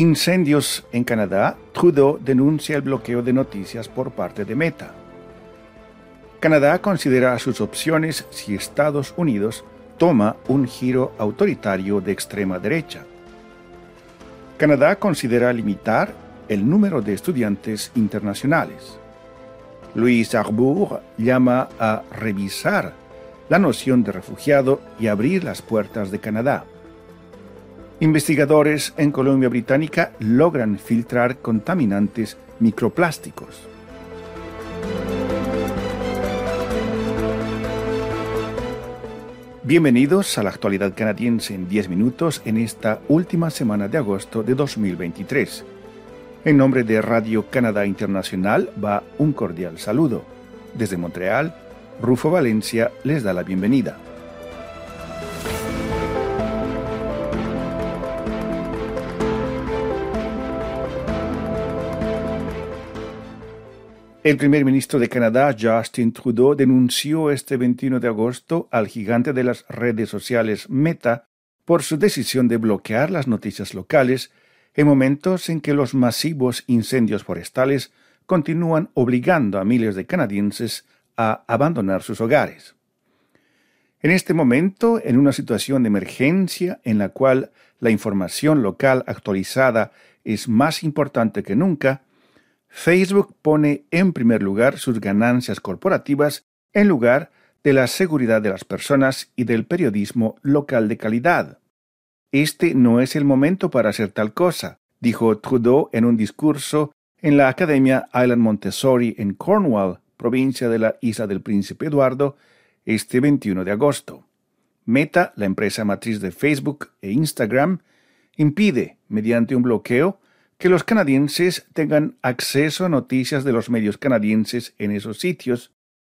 Incendios en Canadá, Trudeau denuncia el bloqueo de noticias por parte de Meta. Canadá considera sus opciones si Estados Unidos toma un giro autoritario de extrema derecha. Canadá considera limitar el número de estudiantes internacionales. Louis Arbour llama a revisar la noción de refugiado y abrir las puertas de Canadá. Investigadores en Columbia Británica logran filtrar contaminantes microplásticos. Bienvenidos a la actualidad canadiense en 10 minutos en esta última semana de agosto de 2023. En nombre de Radio Canadá Internacional va un cordial saludo. Desde Montreal, Rufo Valencia les da la bienvenida. El primer ministro de Canadá, Justin Trudeau, denunció este 21 de agosto al gigante de las redes sociales Meta por su decisión de bloquear las noticias locales en momentos en que los masivos incendios forestales continúan obligando a miles de canadienses a abandonar sus hogares. En este momento, en una situación de emergencia en la cual la información local actualizada es más importante que nunca, Facebook pone en primer lugar sus ganancias corporativas en lugar de la seguridad de las personas y del periodismo local de calidad. Este no es el momento para hacer tal cosa, dijo Trudeau en un discurso en la Academia Island Montessori en Cornwall, provincia de la Isla del Príncipe Eduardo, este 21 de agosto. Meta, la empresa matriz de Facebook e Instagram, impide, mediante un bloqueo, que los canadienses tengan acceso a noticias de los medios canadienses en esos sitios,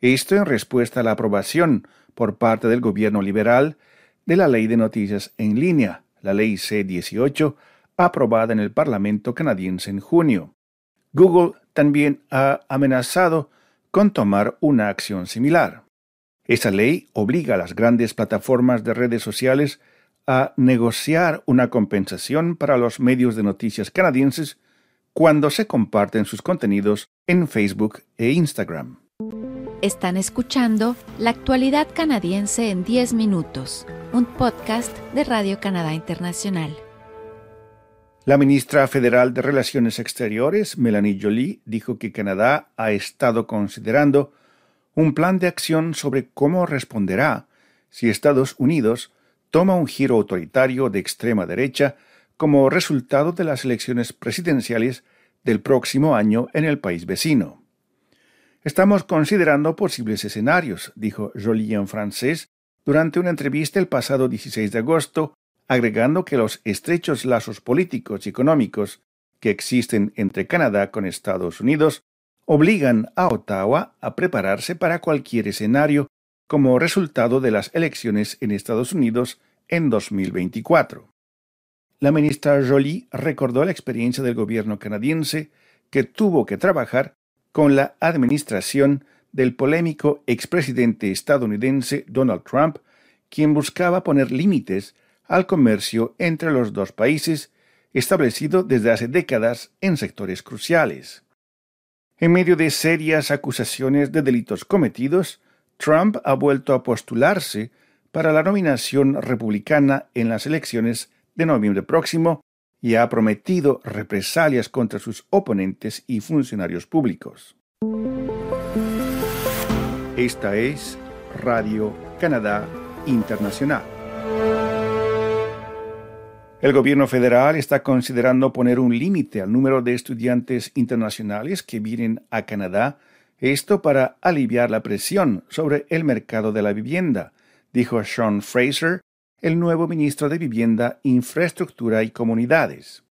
esto en respuesta a la aprobación por parte del gobierno liberal de la Ley de Noticias en línea, la Ley C-18, aprobada en el Parlamento canadiense en junio. Google también ha amenazado con tomar una acción similar. Esa ley obliga a las grandes plataformas de redes sociales a negociar una compensación para los medios de noticias canadienses cuando se comparten sus contenidos en Facebook e Instagram. Están escuchando La actualidad canadiense en 10 minutos, un podcast de Radio Canadá Internacional. La ministra federal de Relaciones Exteriores, Melanie Jolie, dijo que Canadá ha estado considerando un plan de acción sobre cómo responderá si Estados Unidos toma un giro autoritario de extrema derecha como resultado de las elecciones presidenciales del próximo año en el país vecino. Estamos considerando posibles escenarios, dijo Jolie en francés durante una entrevista el pasado 16 de agosto, agregando que los estrechos lazos políticos y económicos que existen entre Canadá con Estados Unidos obligan a Ottawa a prepararse para cualquier escenario como resultado de las elecciones en Estados Unidos en 2024. La ministra Jolie recordó la experiencia del gobierno canadiense que tuvo que trabajar con la administración del polémico expresidente estadounidense Donald Trump, quien buscaba poner límites al comercio entre los dos países establecido desde hace décadas en sectores cruciales. En medio de serias acusaciones de delitos cometidos, Trump ha vuelto a postularse para la nominación republicana en las elecciones de noviembre próximo y ha prometido represalias contra sus oponentes y funcionarios públicos. Esta es Radio Canadá Internacional. El gobierno federal está considerando poner un límite al número de estudiantes internacionales que vienen a Canadá esto para aliviar la presión sobre el mercado de la vivienda, dijo Sean Fraser, el nuevo ministro de Vivienda, Infraestructura y Comunidades.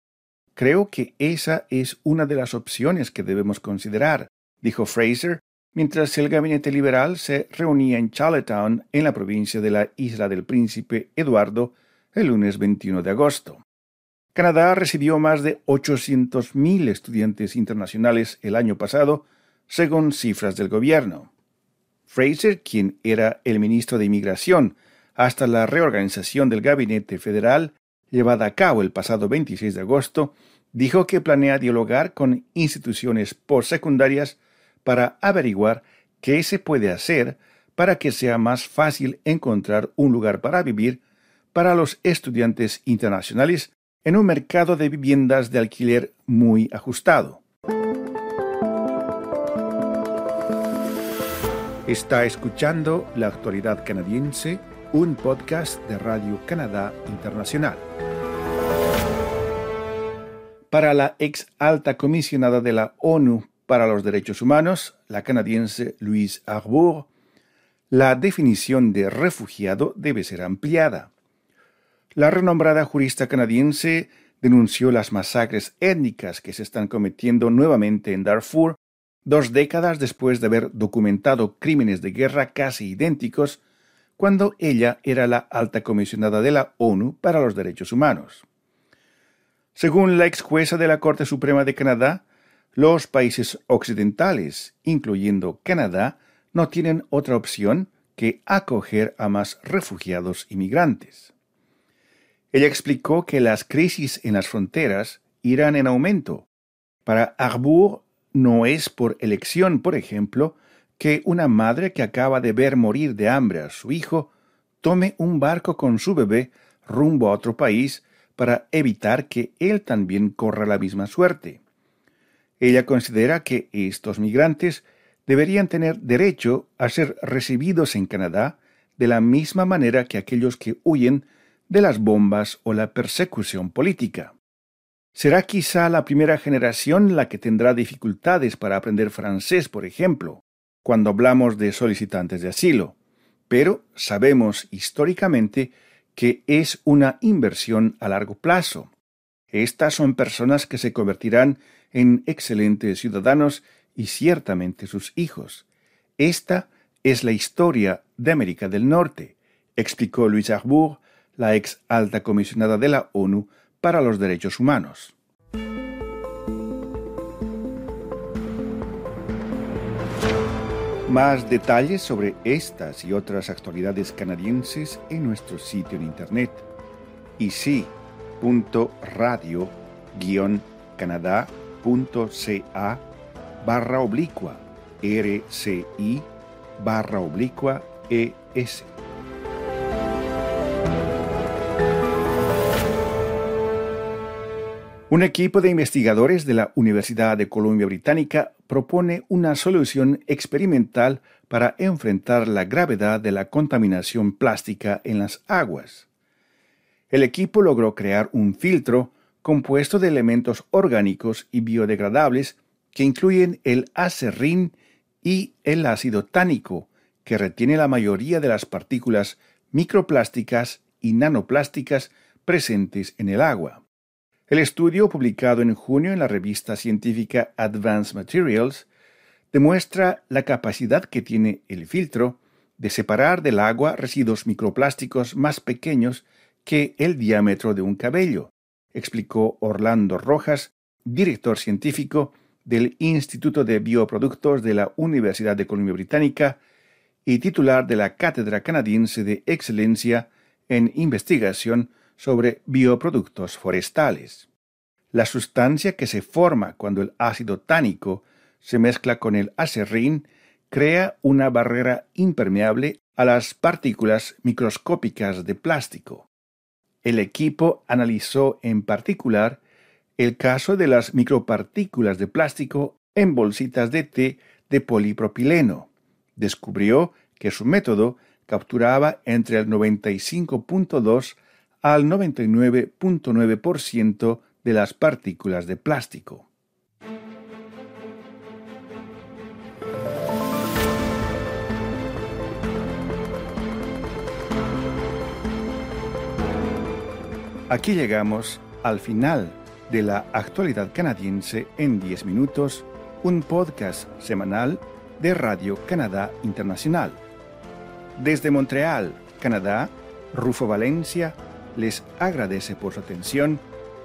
Creo que esa es una de las opciones que debemos considerar, dijo Fraser, mientras el gabinete liberal se reunía en Charlottetown, en la provincia de la Isla del Príncipe Eduardo, el lunes 21 de agosto. Canadá recibió más de 800.000 estudiantes internacionales el año pasado, según cifras del gobierno. Fraser, quien era el ministro de Inmigración hasta la reorganización del gabinete federal, llevada a cabo el pasado 26 de agosto, dijo que planea dialogar con instituciones postsecundarias para averiguar qué se puede hacer para que sea más fácil encontrar un lugar para vivir para los estudiantes internacionales en un mercado de viviendas de alquiler muy ajustado. Está escuchando La Actualidad Canadiense, un podcast de Radio Canadá Internacional. Para la ex alta comisionada de la ONU para los Derechos Humanos, la canadiense Louise Arbour, la definición de refugiado debe ser ampliada. La renombrada jurista canadiense denunció las masacres étnicas que se están cometiendo nuevamente en Darfur dos décadas después de haber documentado crímenes de guerra casi idénticos cuando ella era la alta comisionada de la ONU para los Derechos Humanos. Según la ex jueza de la Corte Suprema de Canadá, los países occidentales, incluyendo Canadá, no tienen otra opción que acoger a más refugiados inmigrantes. Ella explicó que las crisis en las fronteras irán en aumento. Para Arbour no es por elección, por ejemplo, que una madre que acaba de ver morir de hambre a su hijo tome un barco con su bebé rumbo a otro país para evitar que él también corra la misma suerte. Ella considera que estos migrantes deberían tener derecho a ser recibidos en Canadá de la misma manera que aquellos que huyen de las bombas o la persecución política. Será quizá la primera generación la que tendrá dificultades para aprender francés, por ejemplo, cuando hablamos de solicitantes de asilo, pero sabemos históricamente que es una inversión a largo plazo. Estas son personas que se convertirán en excelentes ciudadanos y ciertamente sus hijos. Esta es la historia de América del Norte, explicó Luis Arbour, la ex alta comisionada de la ONU para los derechos humanos. Más detalles sobre estas y otras actualidades canadienses en nuestro sitio en internet ici.radio-canadá.ca barra oblicua rci barra oblicua es. Un equipo de investigadores de la Universidad de Columbia Británica propone una solución experimental para enfrentar la gravedad de la contaminación plástica en las aguas. El equipo logró crear un filtro compuesto de elementos orgánicos y biodegradables que incluyen el acerrín y el ácido tánico, que retiene la mayoría de las partículas microplásticas y nanoplásticas presentes en el agua. El estudio, publicado en junio en la revista científica Advanced Materials, demuestra la capacidad que tiene el filtro de separar del agua residuos microplásticos más pequeños que el diámetro de un cabello, explicó Orlando Rojas, director científico del Instituto de Bioproductos de la Universidad de Columbia Británica y titular de la Cátedra Canadiense de Excelencia en Investigación sobre bioproductos forestales. La sustancia que se forma cuando el ácido tánico se mezcla con el acerrín crea una barrera impermeable a las partículas microscópicas de plástico. El equipo analizó en particular el caso de las micropartículas de plástico en bolsitas de té de polipropileno. Descubrió que su método capturaba entre el 95.2 al 99.9% de las partículas de plástico. Aquí llegamos al final de la actualidad canadiense en 10 minutos, un podcast semanal de Radio Canadá Internacional. Desde Montreal, Canadá, Rufo Valencia les agradece por su atención